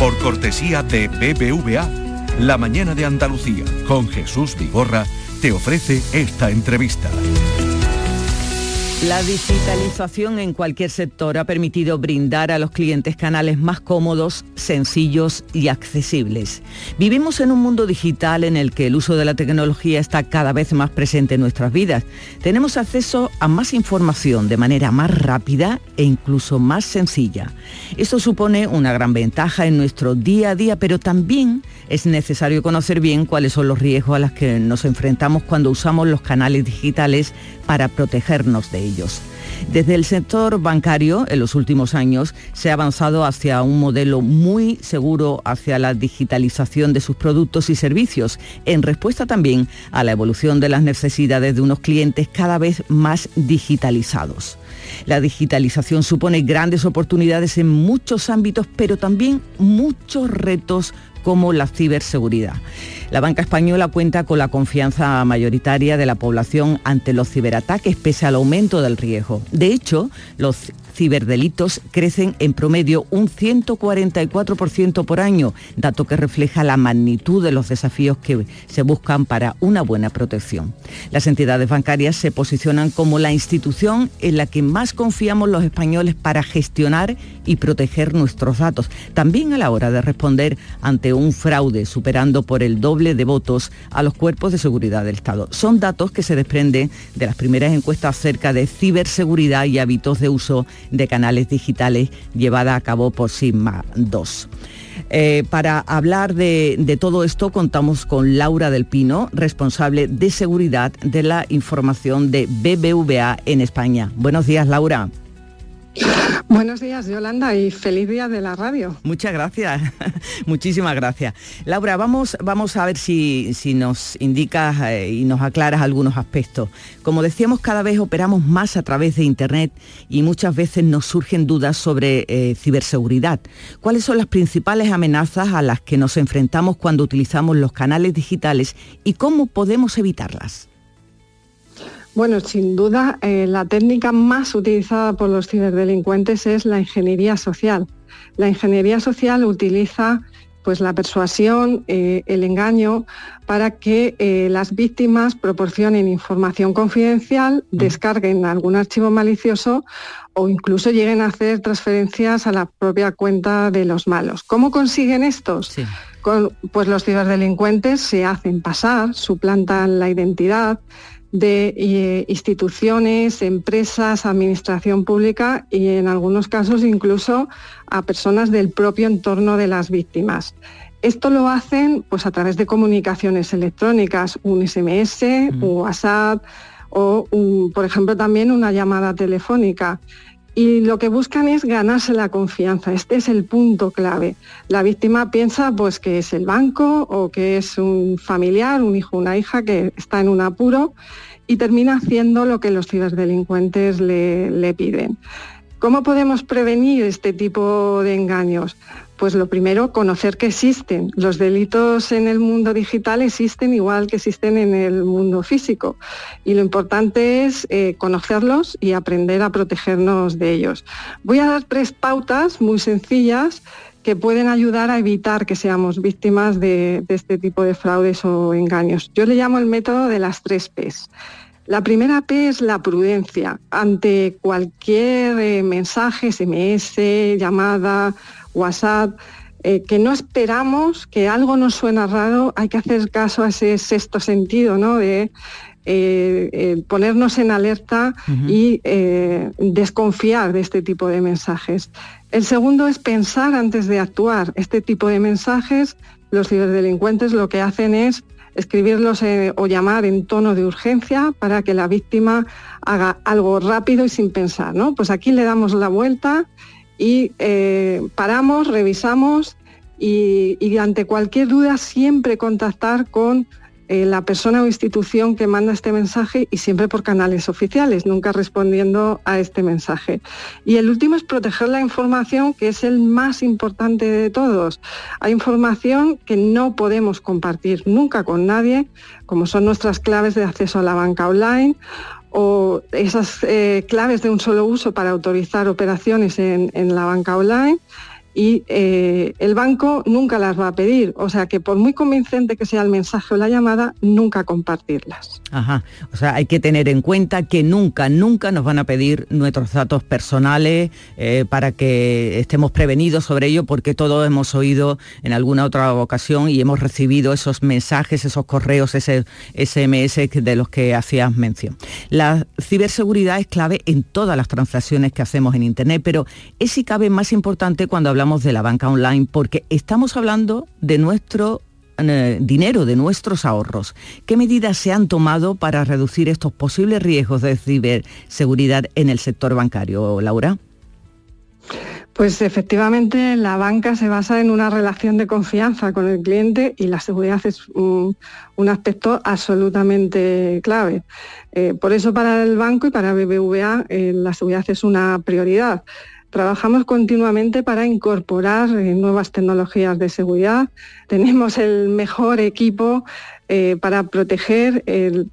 Por cortesía de BBVA, La Mañana de Andalucía con Jesús Vigorra te ofrece esta entrevista. La digitalización en cualquier sector ha permitido brindar a los clientes canales más cómodos, sencillos y accesibles. Vivimos en un mundo digital en el que el uso de la tecnología está cada vez más presente en nuestras vidas. Tenemos acceso a más información de manera más rápida e incluso más sencilla. Esto supone una gran ventaja en nuestro día a día, pero también es necesario conocer bien cuáles son los riesgos a los que nos enfrentamos cuando usamos los canales digitales para protegernos de ellos. Desde el sector bancario, en los últimos años, se ha avanzado hacia un modelo muy seguro hacia la digitalización de sus productos y servicios, en respuesta también a la evolución de las necesidades de unos clientes cada vez más digitalizados. La digitalización supone grandes oportunidades en muchos ámbitos, pero también muchos retos como la ciberseguridad. La banca española cuenta con la confianza mayoritaria de la población ante los ciberataques pese al aumento del riesgo. De hecho, los ciberdelitos crecen en promedio un 144% por año, dato que refleja la magnitud de los desafíos que se buscan para una buena protección. Las entidades bancarias se posicionan como la institución en la que más confiamos los españoles para gestionar y proteger nuestros datos, también a la hora de responder ante un fraude, superando por el doble de votos a los cuerpos de seguridad del Estado. Son datos que se desprenden de las primeras encuestas acerca de ciberseguridad y hábitos de uso de canales digitales llevada a cabo por Sigma 2. Eh, para hablar de, de todo esto contamos con Laura del Pino, responsable de seguridad de la información de BBVA en España. Buenos días, Laura. Buenos días, Yolanda, y feliz día de la radio. Muchas gracias, muchísimas gracias. Laura, vamos, vamos a ver si, nos indicas eh, y nos aclaras algunos aspectos. Como decíamos, cada vez operamos más a través de Internet y muchas veces nos surgen dudas sobre eh, ciberseguridad. ¿Cuáles son las principales amenazas a las que nos enfrentamos cuando utilizamos los canales digitales y cómo podemos evitarlas? Bueno, sin duda, eh, la técnica más utilizada por los ciberdelincuentes es la ingeniería social. La ingeniería social utiliza pues, la persuasión, eh, el engaño, para que eh, las víctimas proporcionen información confidencial, descarguen algún archivo malicioso o incluso lleguen a hacer transferencias a la propia cuenta de los malos. ¿Cómo consiguen estos? Con, pues los ciberdelincuentes se hacen pasar, suplantan la identidad, de eh, instituciones, empresas, administración pública y en algunos casos incluso a personas del propio entorno de las víctimas. Esto lo hacen pues, a través de comunicaciones electrónicas, un SMS, un WhatsApp o, por ejemplo, también una llamada telefónica. Y lo que buscan es ganarse la confianza. Este es el punto clave. La víctima piensa pues, que es el banco o que es un familiar, un hijo, una hija que está en un apuro y termina haciendo lo que los ciberdelincuentes le, le piden. ¿Cómo podemos prevenir este tipo de engaños? Pues lo primero, conocer que existen. Los delitos en el mundo digital existen igual que existen en el mundo físico. Y lo importante es eh, conocerlos y aprender a protegernos de ellos. Voy a dar tres pautas muy sencillas que pueden ayudar a evitar que seamos víctimas de, de este tipo de fraudes o engaños. Yo le llamo el método de las tres Ps. La primera P es la prudencia. Ante cualquier eh, mensaje, SMS, llamada, WhatsApp, eh, que no esperamos, que algo nos suena raro, hay que hacer caso a ese sexto sentido, ¿no? De eh, ponernos en alerta y desconfiar de este tipo de mensajes. El segundo es pensar antes de actuar. Este tipo de mensajes, los ciberdelincuentes lo que hacen es escribirlos eh, o llamar en tono de urgencia para que la víctima haga algo rápido y sin pensar. ¿no? Pues aquí le damos la vuelta y eh, paramos, revisamos y, y ante cualquier duda siempre contactar con eh, la persona o institución que manda este mensaje y siempre por canales oficiales, nunca respondiendo a este mensaje. Y el último es proteger la información, que es el más importante de todos. Hay información que no podemos compartir nunca con nadie, como son nuestras claves de acceso a la banca online o esas eh, claves de un solo uso para autorizar operaciones en, en la banca online y eh, el banco nunca las va a pedir. O sea que por muy convincente que sea el mensaje o la llamada, nunca compartirlas. Ajá. O sea, hay que tener en cuenta que nunca, nunca nos van a pedir nuestros datos personales eh, para que estemos prevenidos sobre ello, porque todos hemos oído en alguna otra ocasión y hemos recibido esos mensajes, esos correos, ese SMS de los que hacías mención. La ciberseguridad es clave en todas las transacciones que hacemos en Internet, pero es si cabe más importante cuando hablamos de la banca online, porque estamos hablando de nuestro eh, dinero, de nuestros ahorros. ¿Qué medidas se han tomado para reducir estos posibles riesgos de ciberseguridad en el sector bancario, Laura? Pues efectivamente la banca se basa en una relación de confianza con el cliente y la seguridad es un, aspecto absolutamente clave. Eh, por eso para el banco y para BBVA eh, la seguridad es una prioridad. Trabajamos continuamente para incorporar eh, nuevas tecnologías de seguridad. Tenemos el mejor equipo eh, para proteger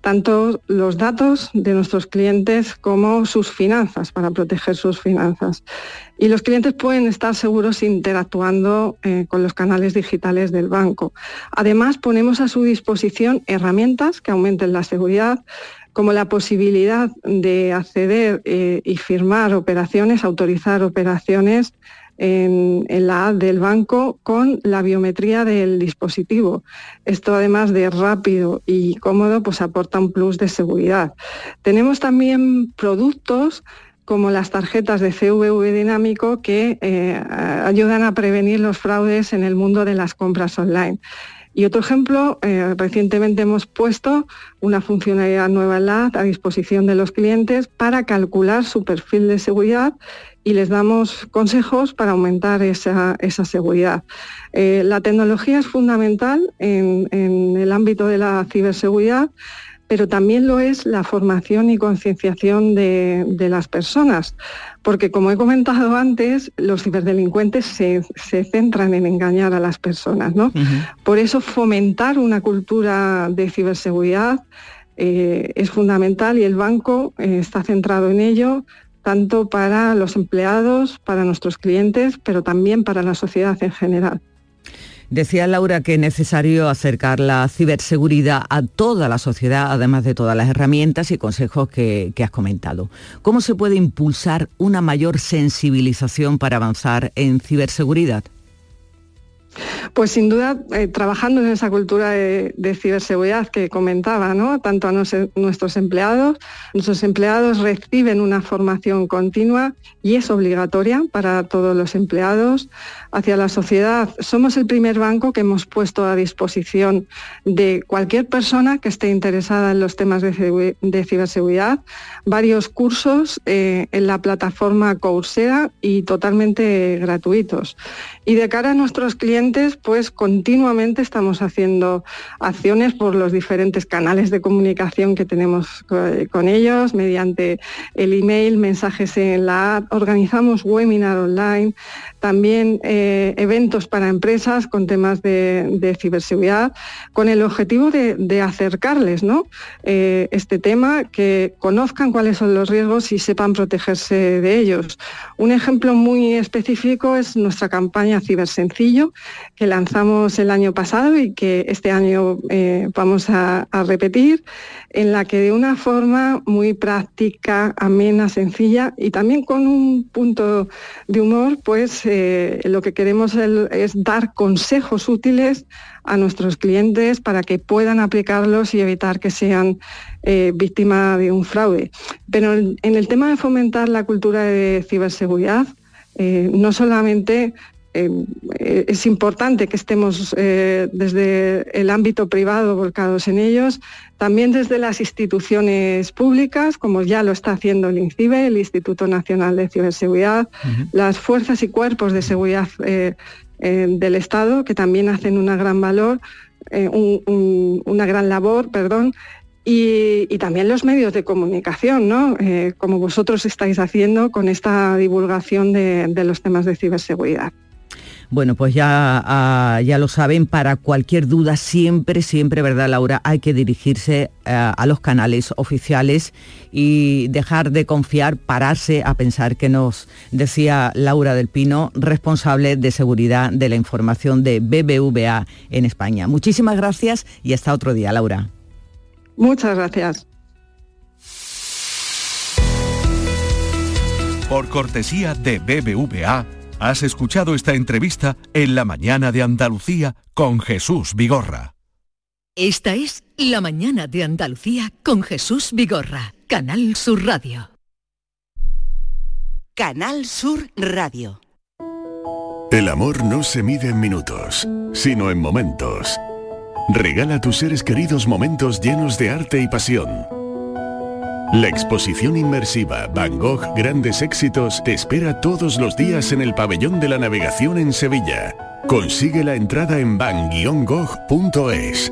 tanto los datos de nuestros clientes como sus finanzas, para proteger sus finanzas. Y los clientes pueden estar seguros interactuando eh, con los canales digitales del banco. Además, ponemos a su disposición herramientas que aumenten la seguridad, como la posibilidad de acceder eh, y firmar operaciones, autorizar operaciones en, la app del banco con la biometría del dispositivo. Esto además de rápido y cómodo, pues aporta un plus de seguridad. Tenemos también productos como las tarjetas de CVV dinámico que eh, ayudan a prevenir los fraudes en el mundo de las compras online. Y otro ejemplo, eh, recientemente hemos puesto una funcionalidad nueva en la a disposición de los clientes para calcular su perfil de seguridad y les damos consejos para aumentar esa, seguridad. Eh, la tecnología es fundamental en, en el ámbito de la ciberseguridad pero también lo es la formación y concienciación de, las personas, porque como he comentado antes, los ciberdelincuentes se, centran en engañar a las personas. ¿no? Por eso fomentar una cultura de ciberseguridad eh, es fundamental y el banco eh, está centrado en ello tanto para los empleados, para nuestros clientes, pero también para la sociedad en general. Decía Laura que es necesario acercar la ciberseguridad a toda la sociedad, además de todas las herramientas y consejos que, has comentado. ¿Cómo se puede impulsar una mayor sensibilización para avanzar en ciberseguridad? Pues sin duda, eh, trabajando en esa cultura de, ciberseguridad que comentaba, ¿no? tanto a nuestros empleados, nuestros empleados reciben una formación continua y es obligatoria para todos los empleados. Hacia la sociedad, somos el primer banco que hemos puesto a disposición de cualquier persona que esté interesada en los temas de, ciberseguridad varios cursos eh, en la plataforma Coursera y totalmente gratuitos. Y de cara a nuestros clientes, pues continuamente estamos haciendo acciones por los diferentes canales de comunicación que tenemos eh, con ellos, mediante el email, mensajes en la app, organizamos webinar online, también eh, eventos para empresas con temas de, ciberseguridad, con el objetivo de, acercarles ¿no? Eh, este tema, que conozcan cuáles son los riesgos y sepan protegerse de ellos. Un ejemplo muy específico es nuestra campaña Cibersencillo, que lanzamos el año pasado y que este año eh, vamos a repetir en la que de una forma muy práctica, amena, sencilla y también con un punto de humor, pues eh, lo que queremos es dar consejos útiles a nuestros clientes para que puedan aplicarlos y evitar que sean eh, víctimas de un fraude. Pero en, el tema de fomentar la cultura de ciberseguridad, eh, no solamente eh, eh, es importante que estemos eh, desde el ámbito privado volcados en ellos, también desde las instituciones públicas, como ya lo está haciendo el INCIBE, el Instituto Nacional de Ciberseguridad, las fuerzas y cuerpos de seguridad eh, eh, del Estado, que también hacen una gran valor, un- un- una gran labor, perdón, y, y también los medios de comunicación, ¿no? Eh, como vosotros estáis haciendo con esta divulgación de- de los temas de ciberseguridad. Bueno, pues ya, ah, ya lo saben, para cualquier duda siempre, siempre, ¿verdad, Laura? Hay que dirigirse eh, a los canales oficiales y dejar de confiar, pararse a pensar que nos decía Laura del Pino, responsable de seguridad de la información de BBVA en España. Muchísimas gracias y hasta otro día, Laura. Muchas gracias. Por cortesía de BBVA, has escuchado esta entrevista en la mañana de Andalucía con Jesús Vigorra. Esta es La mañana de Andalucía con Jesús Vigorra, Canal Sur Radio. Canal Sur Radio. El amor no se mide en minutos, sino en momentos. Regala a tus seres queridos momentos llenos de arte y pasión. La exposición inmersiva Van Gogh Grandes Éxitos te espera todos los días en el Pabellón de la Navegación en Sevilla. Consigue la entrada en van-gogh.es.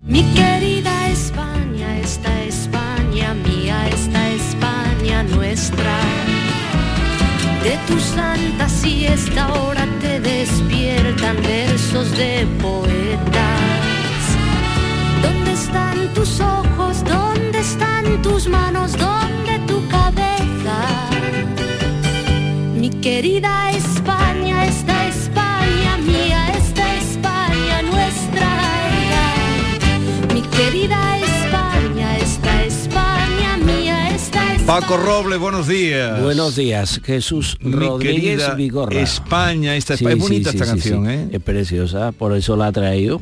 Mi querida España, esta España mía, esta España nuestra. De tu santa siesta ahora te despiertan versos de poetas. ¿Dónde están tus ojos? ¿Dónde están tus manos? ¿Dónde tu cabeza? Mi querida España, esta querida España, esta España mía, esta España. Paco Robles, buenos días. Buenos días, Jesús Mi Rodríguez Vigorra. España, esta Sí, España. es sí, bonita sí, esta sí, canción, sí. ¿eh? Es preciosa, por eso la ha traído.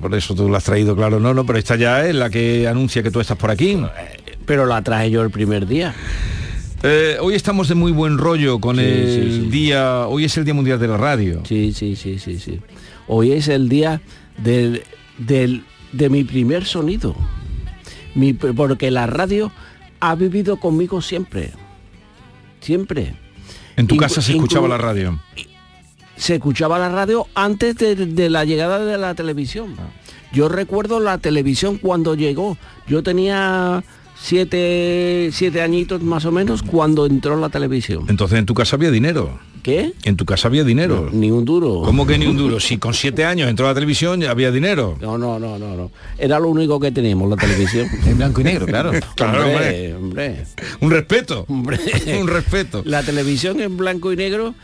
Por eso tú la has traído, claro, no, no, pero esta ya es la que anuncia que tú estás por aquí. Pero la traje yo el primer día. Eh, hoy estamos de muy buen rollo con Sí, el sí, sí. día, hoy es el Día Mundial de la Radio. Sí, sí, sí, sí, sí. Hoy es el día del, del- de mi primer sonido. Mi- porque la radio ha vivido conmigo siempre. Siempre. En tu Inclu- casa se escuchaba la radio. se escuchaba la radio antes de, de la llegada de la televisión. Yo recuerdo la televisión cuando llegó. Yo tenía siete, siete añitos más o menos cuando entró la televisión. Entonces en tu casa había dinero. ¿Qué? En tu casa había dinero. ni un duro. ¿Cómo que ni un duro? Si con siete años entró la televisión ya había dinero. No, no, no, no, no. Era lo único que teníamos, la televisión. En blanco y negro, claro. Claro, hombre, hombre. hombre. Un respeto. Hombre. Un respeto. La televisión en blanco y negro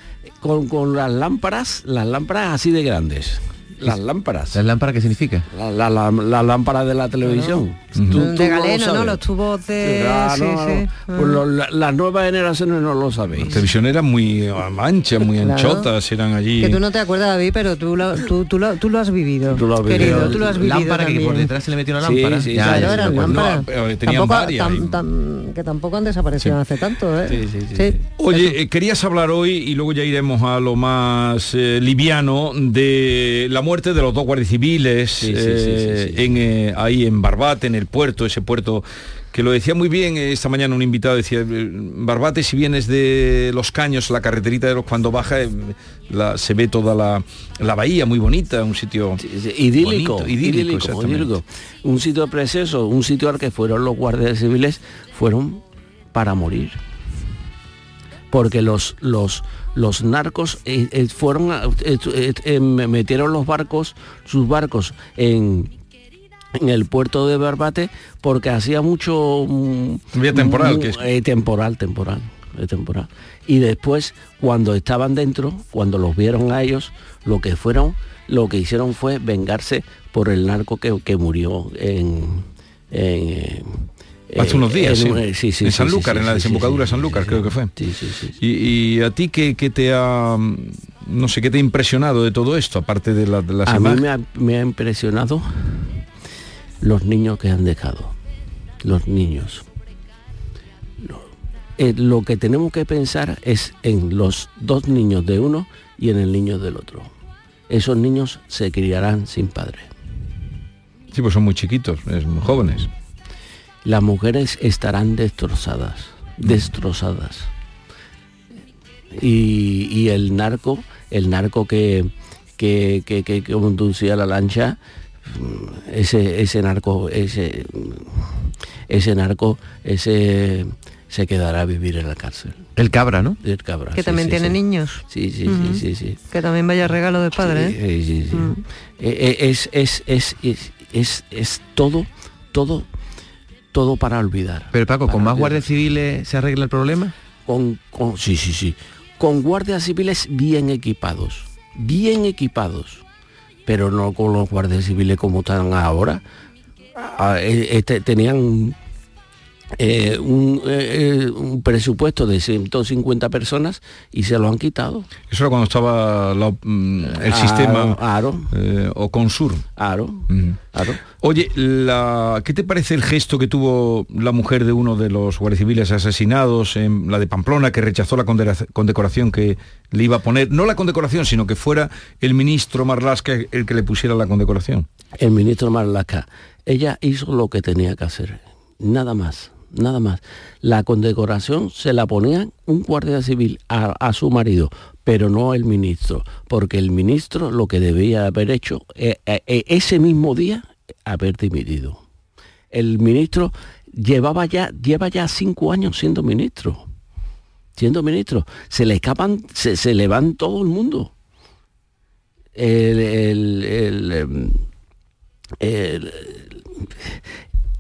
con, con las lámparas, las lámparas así de grandes. Las lámparas. ¿Las lámparas qué significa? La, la, la- la lámpara de la televisión. Tú- De tú lo Galeno. Los tubos de- Ah, sí, no, sí. no. Pues lo- la- las nuevas generaciones no lo La sabéis. televisión era muy ancha, muy Claro. anchotas, eran allí. Que tú no te acuerdas, David, pero tú lo, tú, tú lo, tú lo has vivido. Tú lo has vivido. Querido, tú lo has vivido lámpara que por detrás se le metió una lámpara. sí, Ya, Claro, eran lámparas. Tenían Tampoco- varias. tam- tam- que tampoco han desaparecido hace tanto, ¿eh? Sí, sí, sí, Oye, eh, querías hablar hoy y luego ya iremos a lo más eh, liviano de la muerte de los dos guardias civiles Sí, eh, sí, sí, sí. en, eh, ahí en Barbate, en el puerto, ese puerto que lo decía muy bien eh, esta mañana un invitado, decía, Barbate si vienes de Los Caños, la carreterita de los cuando baja, la- se ve toda la, la bahía muy bonita, un sitio idílico, bonito, idílico, idílico. Un sitio precioso, un sitio al que fueron los guardias civiles, fueron para morir. Porque los los los narcos eh, eh, fueron eh, eh, metieron los barcos, sus barcos en en el puerto de Barbate porque hacía mucho mm, Había temporal, mu- que es- eh, temporal, temporal, eh, temporal. Y después, cuando estaban dentro, cuando los vieron a ellos, lo que fueron, lo que hicieron fue vengarse por el narco que, que murió en, en, Hace unos días, en sí. eh, sí, sí, en Sanlúcar, en la desembocadura de Sanlúcar, creo que fue. sí, sí, sí, sí. Y, y a ti qué, qué te ha, no sé, qué te ha impresionado de todo esto, aparte de, la- de las A mí me ha, me ha impresionado los niños que han dejado. Los niños. Lo, eh, lo que tenemos que pensar es en los dos niños de uno y en el niño del otro. Esos niños se criarán sin padre. Sí, pues son muy chiquitos, es muy jóvenes. Las mujeres estarán destrozadas, destrozadas. Y, y el narco, el narco que, que, que, conducía la lancha, ese, ese narco, ese, ese narco, ese se quedará a vivir en la cárcel. El cabra, ¿no? El cabra. Que sí, también sí, tiene sí. niños. Sí, sí, Ujú. sí, sí, sí. Que también vaya regalo de padre, Sí, ¿eh? sí, sí, sí. Eh, eh, Es, es, es, es, es, es todo, todo, todo para olvidar. Pero Paco, ¿con más olvidar. guardias civiles se arregla el problema? Con, con- sí, sí, sí. Con guardias civiles bien equipados, bien equipados, pero no con los guardias civiles como están ahora. Ah, eh, este, tenían eh, un, eh, eh, un presupuesto de 150 personas y se lo han quitado. Eso era cuando estaba la- mm, el Aro, sistema Aro, eh, o Consur. Aro. Aro. Oye, la, ¿qué te parece el gesto que tuvo la mujer de uno de los guardias civiles asesinados, en la de Pamplona, que rechazó la condecoración que le iba a poner? No la condecoración, sino que fuera el ministro Marlasca el que le pusiera la condecoración. el ministro Marlaska, ella hizo lo que tenía que hacer, nada más, nada más. La condecoración se la ponía un guardia civil a, su marido, pero no el ministro, porque el ministro lo que debía haber hecho eh, eh, eh, ese mismo día haber dimitido. El ministro llevaba ya, lleva ya cinco años siendo ministro. Siendo ministro. Se le escapan, se, se le van todo el mundo. Em,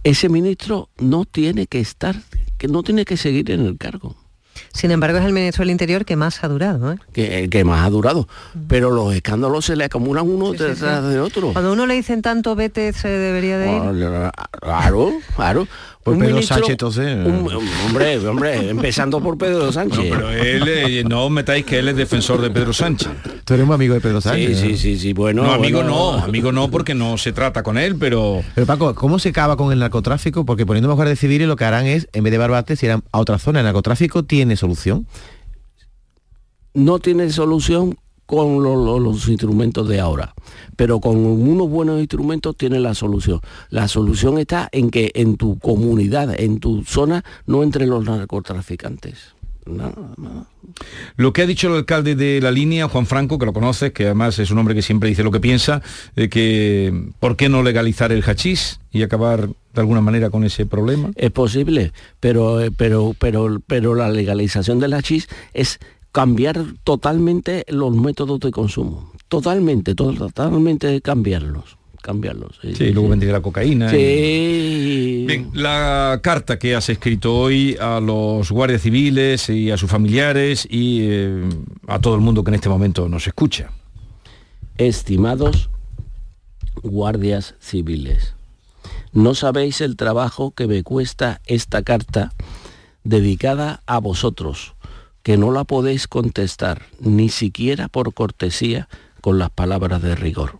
ese ministro no tiene que estar, que no tiene que seguir en el cargo, Sin embargo, es el ministro del Interior que más ha durado, ¿eh? que, que más ha durado. Pero los escándalos se le acumulan uno Sí, detrás sí. de otro. Cuando uno le dicen tanto vete, se debería de ir. Claro, claro. Pues Un Pedro ministro- Sánchez, entonces, un- hombre, hombre, empezando por Pedro Sánchez. Pero él, eh, no os metáis que él es defensor de Pedro Sánchez. Tú eres muy amigo de Pedro Sánchez. Sí, sí, sí, sí, bueno. no, amigo bueno. no, amigo no, porque no se trata con él, pero... Pero Paco, ¿cómo se acaba con el narcotráfico? Porque poniendo más guardias civiles lo que harán es, en vez de Barbate, se irán a otra zona. ¿El narcotráfico tiene solución? no tiene solución con lo- lo- los instrumentos de ahora, pero con unos buenos instrumentos tiene la solución. La solución está en que en tu comunidad, en tu zona, no entren los narcotraficantes. Nada, nada. Lo que ha dicho el alcalde de la línea, Juan Franco, que lo conoces, que además es un hombre que siempre dice lo que piensa, de que ¿por qué no legalizar el hachís y acabar de alguna manera con ese problema? Es posible, pero, eh, pero, pero, pero la legalización del hachís es cambiar totalmente los métodos de consumo. Totalmente, to- totalmente cambiarlos. Cambiarlos. Sí, Sí, luego vendría la cocaína. Sí. Bien, la carta que has escrito hoy a los guardias civiles y a sus familiares y eh, a todo el mundo que en este momento nos escucha. Estimados guardias civiles. No sabéis el trabajo que me cuesta esta carta dedicada a vosotros, que no la podéis contestar ni siquiera por cortesía con las palabras de rigor.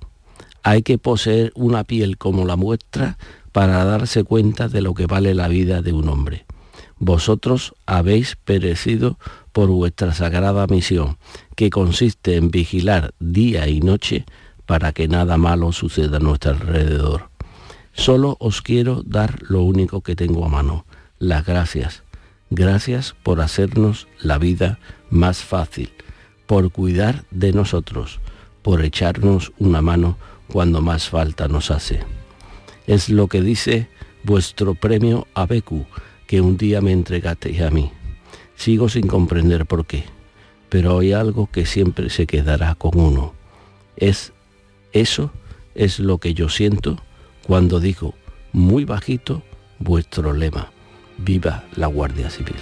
Hay que poseer una piel como la vuestra para darse cuenta de lo que vale la vida de un hombre. Vosotros habéis perecido por vuestra sagrada misión, que consiste en vigilar día y noche para que nada malo suceda a nuestro alrededor. Solo os quiero dar lo único que tengo a mano, las gracias. Gracias por hacernos la vida más fácil, por cuidar de nosotros, por echarnos una mano cuando más falta nos hace. Es lo que dice vuestro premio Abecu, que un día me entregasteis a mí. Sigo sin comprender por qué, pero hay algo que siempre se quedará con uno. Es eso es lo que yo siento cuando digo muy bajito vuestro lema. Viva la Guardia Civil.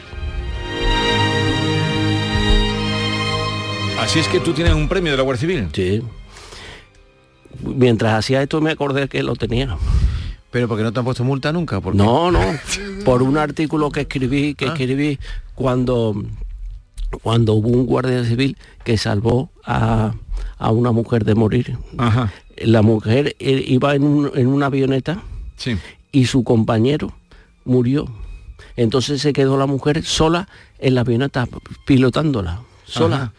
Así es que tú tienes un premio de la Guardia Civil. Sí. Mientras hacía esto me acordé que lo tenía. Pero porque no te han puesto multa nunca, ¿Por? No, no. Por un artículo que escribí, que Ah. escribí cuando cuando hubo un guardia civil que salvó a, a una mujer de morir. Ajá. La mujer eh, iba en, un- en una avioneta Sí. y su compañero murió. Entonces se quedó la mujer sola en la avioneta pilotándola, sola. Ajá.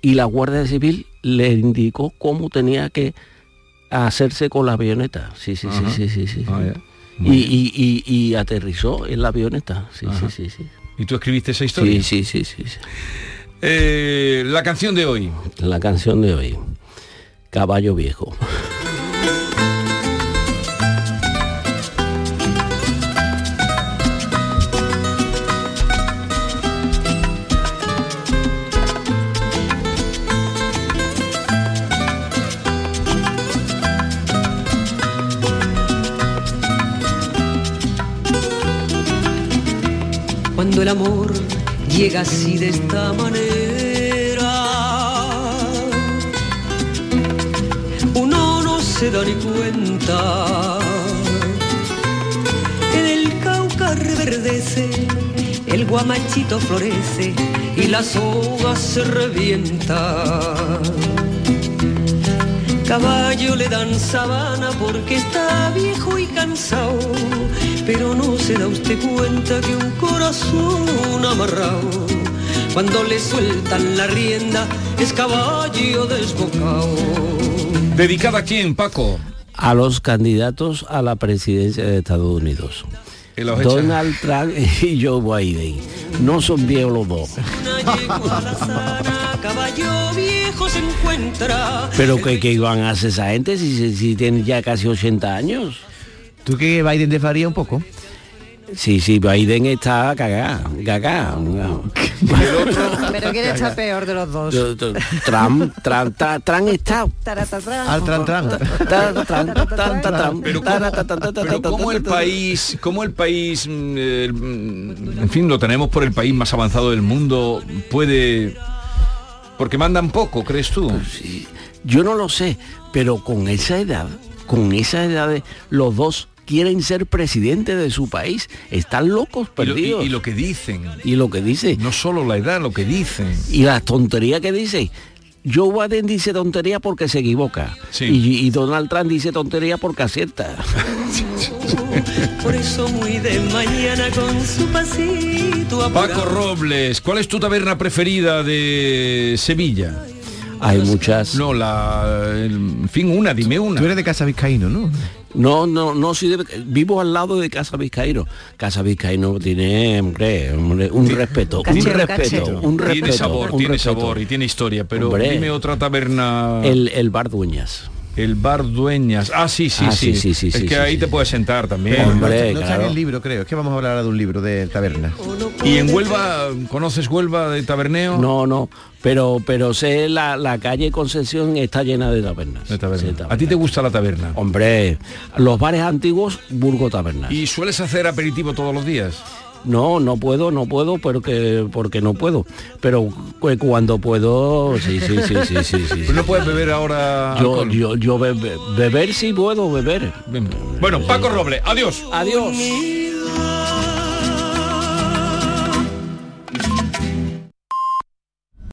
Y la Guardia Civil le indicó cómo tenía que hacerse con la avioneta. Sí, sí, sí, Ajá. sí, sí, sí. Ah, y, y- y- y aterrizó en la avioneta. Sí, Ajá. sí, sí, sí. ¿Y tú escribiste esa historia? Sí, sí, sí, sí. sí. Eh, la canción de hoy. La canción de hoy. Caballo viejo. Amor llega así de esta manera, uno no se da ni cuenta. En el Cauca reverdece, el guamachito florece y las hojas se revientan. Caballo le dan sabana porque está viejo y cansado, pero no se da usted cuenta que un corazón amarrado, cuando le sueltan la rienda, es caballo desbocado. ¿Dedicada a quién, Paco? A los candidatos a la presidencia de Estados Unidos. Donald Trump y Joe Biden. No son viejos los dos. Encuentra. Pero que, que iban a hacer esa gente si, si, si tienen ya casi 80 años. ¿Tú que Biden te faría un poco? Sí, sí, Biden está cagá, cagá. Pero quién está peor de los dos. Trump, Trump, Trump, Trump está... Al tran tran. Pero cómo, pero cómo el país, cómo el país, mm, mm, en fin, lo tenemos por el país más avanzado del mundo, puede, porque mandan poco, ¿crees tú? Yo no lo sé, pero con esa edad, con esa edad, los dos quieren ser presidente de su país. Están locos, Y lo, y- perdidos. y lo que dicen, Y lo que dice. no solo la edad, lo que dicen. Y las tonterías que dice. Joe Biden dice tontería porque se equivoca. Sí. Y, y Donald Trump dice tontería porque acierta. Por eso muy de mañana con su pasito apurado. Paco Robles, ¿cuál es tu taberna preferida de Sevilla? Hay muchas. No, la, en fin, una, dime una. Tú eres de Casa Vizcaíno, ¿no? No, no, no soy de, vivo al lado de Casa Vizcaíno. Casa Vizcaíno tiene, hombre, hombre, un respeto, un Cachero, respeto, cachero. un respeto. tiene sabor, un tiene respeto. sabor y tiene historia, pero Hombre. dime otra taberna. El, el bar Dueñas. El bar Dueñas. Ah, sí, sí, Ah, sí. sí, sí, sí, es sí, que sí, ahí sí. te puedes sentar también. No Hombre, está- no claro. el libro, creo. Es que vamos a hablar ahora de un libro de taberna. ¿Y en Huelva, conoces Huelva de taberneo? No, no, pero pero sé la, la calle Concesión está llena de tabernas. De taberna. Sí, tabernas. ¿A ti te gusta la taberna? Hombre, los bares antiguos, Burgo Tabernas. ¿Y sueles hacer aperitivo todos los días? No, no puedo, no puedo, porque porque no puedo. Pero cu- cuando puedo, sí, sí, sí, sí, sí, sí. Pues no puedes beber ahora Yo, alcohol. yo, yo be- beber sí puedo beber. Bueno, Paco Roble, adiós. Adiós.